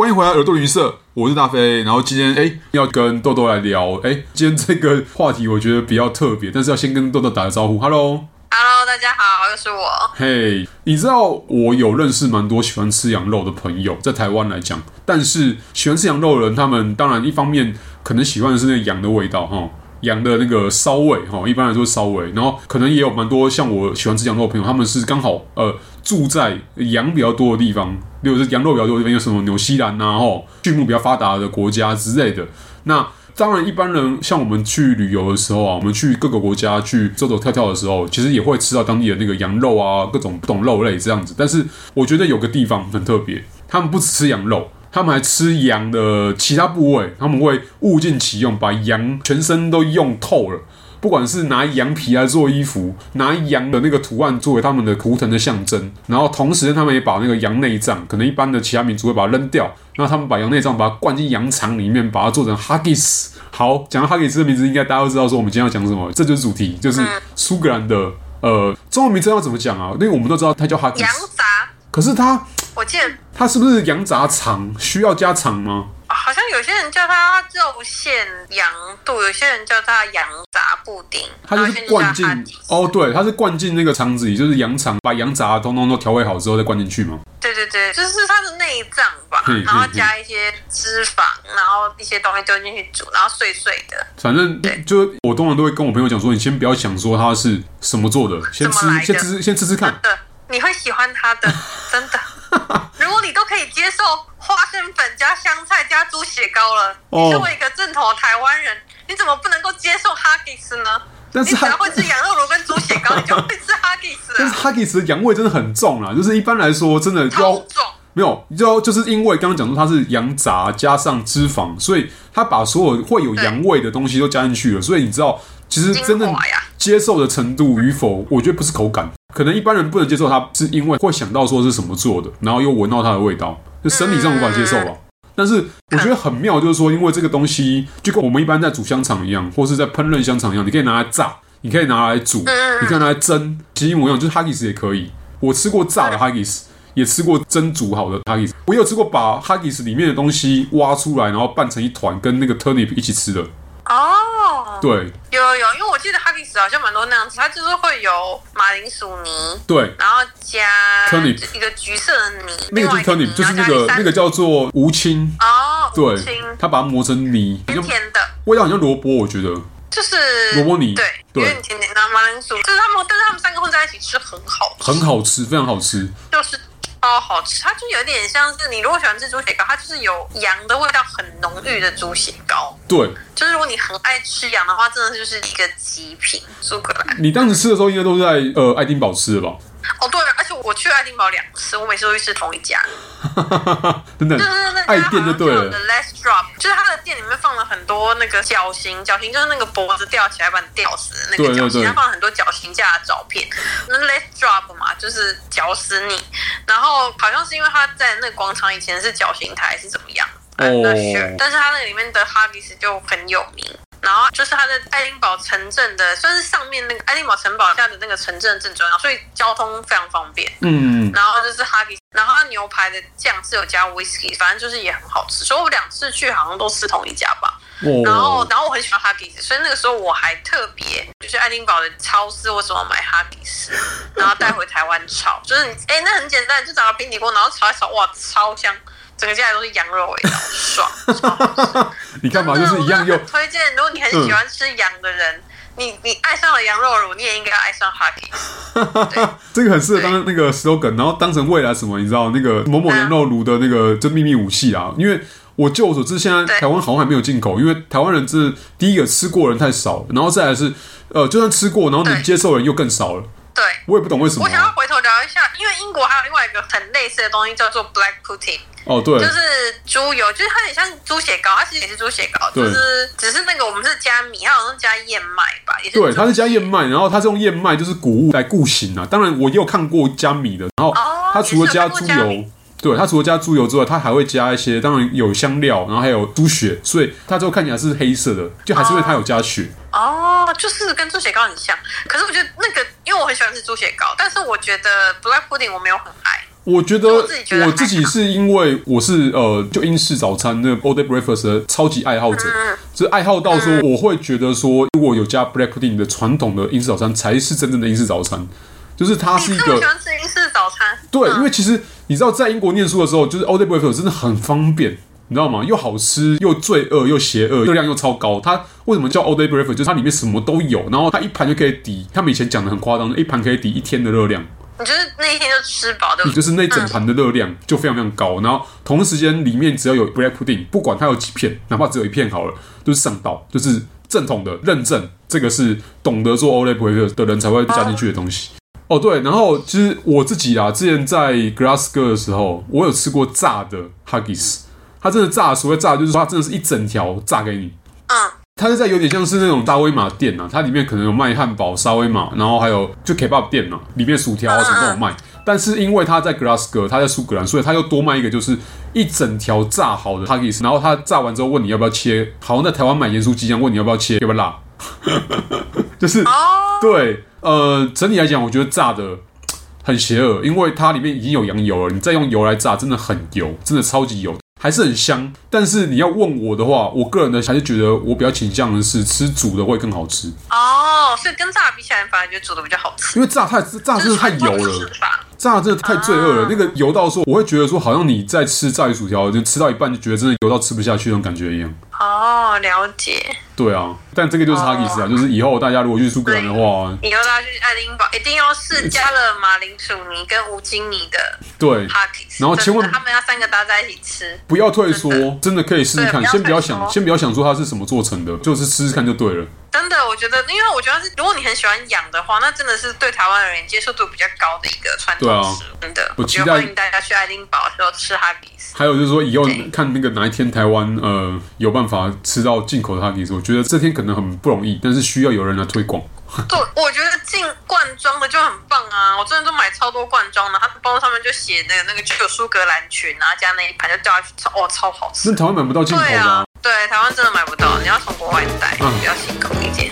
欢迎回来耳朵旅行社，我是大飞。然后今天哎，要跟豆豆来聊哎，今天这个话题我觉得比较特别，但是要先跟豆豆打个招呼，Hello，Hello，大家好，又是我。嘿，你知道我有认识蛮多喜欢吃羊肉的朋友，在台湾来讲，但是喜欢吃羊肉的人，他们当然一方面可能喜欢的是那个羊的味道哈。羊的那个骚味哈，一般来说是骚味，然后可能也有蛮多像我喜欢吃羊肉的朋友，他们是刚好呃住在羊比较多的地方，例如是羊肉比较多的地方，有什么纽西兰呐、啊，吼，畜牧比较发达的国家之类的。那当然，一般人像我们去旅游的时候啊，我们去各个国家去走走跳跳的时候，其实也会吃到当地的那个羊肉啊，各种不同肉类这样子。但是我觉得有个地方很特别，他们不只吃羊肉。他们还吃羊的其他部位，他们会物尽其用，把羊全身都用透了。不管是拿羊皮来做衣服，拿羊的那个图案作为他们的图腾的象征，然后同时他们也把那个羊内脏，可能一般的其他民族会把它扔掉，然后他们把羊内脏把它灌进羊肠里面，把它做成 haggis。好，讲到 haggis 的名字，应该大家都知道说我们今天要讲什么，这就是主题，就是苏格兰的呃中文名称要怎么讲啊？因为我们都知道它叫 haggis，羊杂，可是它。我记得它是不是羊杂肠？需要加肠吗？好像有些人叫它肉馅羊肚，有些人叫它羊杂布丁。它就是灌进哦，对，它是灌进那个肠子里，就是羊肠，把羊杂通通都调味好之后再灌进去吗？对对对，就是它的内脏吧，然后加一些脂肪，然后一些东西丢进去煮，然后碎碎的。反正就我通常都会跟我朋友讲说，你先不要想说它是什么做的，先吃，先吃，先吃吃看。对，你会喜欢它的，真的。如果你都可以接受花生粉加香菜加猪血糕了，你作为一个正统的台湾人，你怎么不能够接受哈吉斯呢？但是你只要会吃羊肉炉跟猪血糕，你就会吃哈吉斯。但是哈吉斯的羊味真的很重啊，就是一般来说真的要重。没有，你知道，就是因为刚刚讲说它是羊杂加上脂肪，所以它把所有会有羊味的东西都加进去了，所以你知道，其实真正接受的程度与否，我觉得不是口感。可能一般人不能接受它，是因为会想到说是什么做的，然后又闻到它的味道，就生理上无法接受吧。但是我觉得很妙，就是说，因为这个东西就跟我们一般在煮香肠一样，或是在烹饪香肠一样，你可以拿来炸，你可以拿来煮，你可以拿来蒸，其实一模一样，就是 Haggis 也可以。我吃过炸的 Haggis，也吃过蒸煮好的 Haggis，我有吃过把 Haggis 里面的东西挖出来，然后拌成一团，跟那个 turnip 一起吃的。哦，对，有有有，因为我记得哈吉斯好像蛮多那样子，它就是会有马铃薯泥，对，然后加 turnip 一个橘色的泥，那个就是 turnip，就是那个那个叫做无青哦，对，它把它磨成泥，甜甜的，味道好像萝卜，我觉得就是萝卜泥，对，有点甜甜的马铃薯，就是他们，但是他们三个混在一起吃很好吃，很好吃，非常好吃，就是。超好吃，它就有点像是你如果喜欢吃猪血糕，它就是有羊的味道很浓郁的猪血糕。对，就是如果你很爱吃羊的话，真的就是一个极品苏格兰。你当时吃的时候，应该都是在呃爱丁堡吃的吧？哦，对，而且我去爱丁堡两次，我每次都去吃同一家。真的，就是那家好像叫 The Last Drop，就是他的店里面放了很多那个绞刑，绞刑就是那个脖子吊起来把你吊死的那个绞刑，他放了很多绞刑架的照片。那 Last Drop 嘛，就是绞死你。然后好像是因为他在那个广场以前是绞刑台，是怎么样？嗯。但是他那里面的哈迪斯就很有名。然后就是它的爱丁堡城镇的，算是上面那个爱丁堡城堡下的那个城镇正中央，所以交通非常方便。嗯，然后就是哈迪斯，然后它牛排的酱是有加 whisky，反正就是也很好吃。所以我两次去好像都吃同一家吧。哦。然后，然后我很喜欢哈迪斯，所以那个时候我还特别就是爱丁堡的超市，我什么买哈迪斯，台湾炒，就是你哎，那很简单，就找个平底锅，然后炒一炒，哇，超香。整个家里都是羊肉味道，爽！你干嘛？就是一样又推荐，如果你很喜欢吃羊的人，嗯、你你爱上了羊肉炉，你也应该爱上哈吉斯。这个很适合当那个 slogan，然后当成未来什么？你知道那个某某羊肉炉的那个真秘密武器啊？因为我就我所知，现在台湾好像还没有进口，因为台湾人是第一个吃过的人太少，然后再来是呃，就算吃过，然后能接受的人又更少了。对，我也不懂为什么、啊。我想要回头聊一下，因为英国还有另外一个很类似的东西叫做 black pudding。哦，对，就是猪油，就是它很像猪血糕，它其实也是猪血糕，就是只是那个我们是加米，它好像是加燕麦吧，也是。对，它是加燕麦，然后它是用燕麦就是谷物来固形啊。当然，我也有看过加米的，然后它除了加猪油，对，它除了加猪油之外，它还会加一些，当然有香料，然后还有猪血，所以它最后看起来是黑色的，就还是因为它有加血。哦，就是跟猪血糕很像，可是我觉得那个，因为我很喜欢吃猪血糕，但是我觉得 black pudding 我没有很爱。我觉得我自己是因为我是呃，就英式早餐那个 all day breakfast 的超级爱好者，就是爱好到说我会觉得说，如果有加 black pudding 的传统的英式早餐才是真正的英式早餐，就是它是一个。喜欢吃英式早餐。对，因为其实你知道，在英国念书的时候，就是 all day breakfast 真的很方便，你知道吗？又好吃，又罪恶，又邪恶，热量又超高。它为什么叫 all day breakfast？就是它里面什么都有，然后它一盘就可以抵。他们以前讲的很夸张，一盘可以抵一天的热量。你就是那一天就吃饱的，就是那整盘的热量就非常非常高，然后同时间里面只要有 black pudding，不管它有几片，哪怕只有一片好了，都、就是上道，就是正统的认证，这个是懂得做 all day breakfast 的人才会加进去的东西。哦，对，然后其实我自己啊，之前在 Glasgow 的时候，我有吃过炸的 Haggis，它真的炸，所谓炸就是说它真的是一整条炸给你。啊。它是在有点像是那种大威马店呐，它里面可能有卖汉堡、沙威玛，然后还有就 Kebab 店呐，里面薯条啊什么都有卖。但是因为它在 Glasgow，它在苏格兰，所以它又多卖一个，就是一整条炸好的 Haggis。然后它炸完之后问你要不要切，好像在台湾买盐酥鸡一样，问你要不要切，要不要辣？就是对，呃，整体来讲，我觉得炸的很邪恶，因为它里面已经有羊油了，你再用油来炸，真的很油，真的超级油。还是很香，但是你要问我的话，我个人呢还是觉得我比较倾向的是吃煮的会更好吃。哦，所以跟炸比起来，反而觉得煮的比较好吃。因为炸太炸真的太油了，炸真的太罪恶了。啊、那个油到说，我会觉得说，好像你在吃炸鱼薯条，就吃到一半就觉得真的油到吃不下去那种感觉一样。哦，了解。对啊，但这个就是哈吉斯啊，就是以后大家如果去苏格兰的话，以后大家去爱丁堡一定要试加了马铃薯泥跟无精泥的对哈吉斯，然后千万他们要三个搭在一起吃，不要退缩，真的。可以试试看，先不要想，先不要想说它是什么做成的，就是试试看就对了。我觉得，因为我觉得是，如果你很喜欢养的话，那真的是对台湾人接受度比较高的一个传统食物。真的，我期待欢迎大家去爱丁堡的时候吃哈比斯。还有就是说，以后看那个哪一天台湾呃有办法吃到进口的哈比斯，我觉得这天可能很不容易，但是需要有人来推广。对，我觉得进罐装的就很棒啊！我真的都买超多罐装的，它包上面就写那个那个就有苏格兰裙，然后加那一盘就掉下去，哇，超好吃。那台湾买不到进口的啊。对，台湾真的买不到，你要从国外带，比较辛苦一点。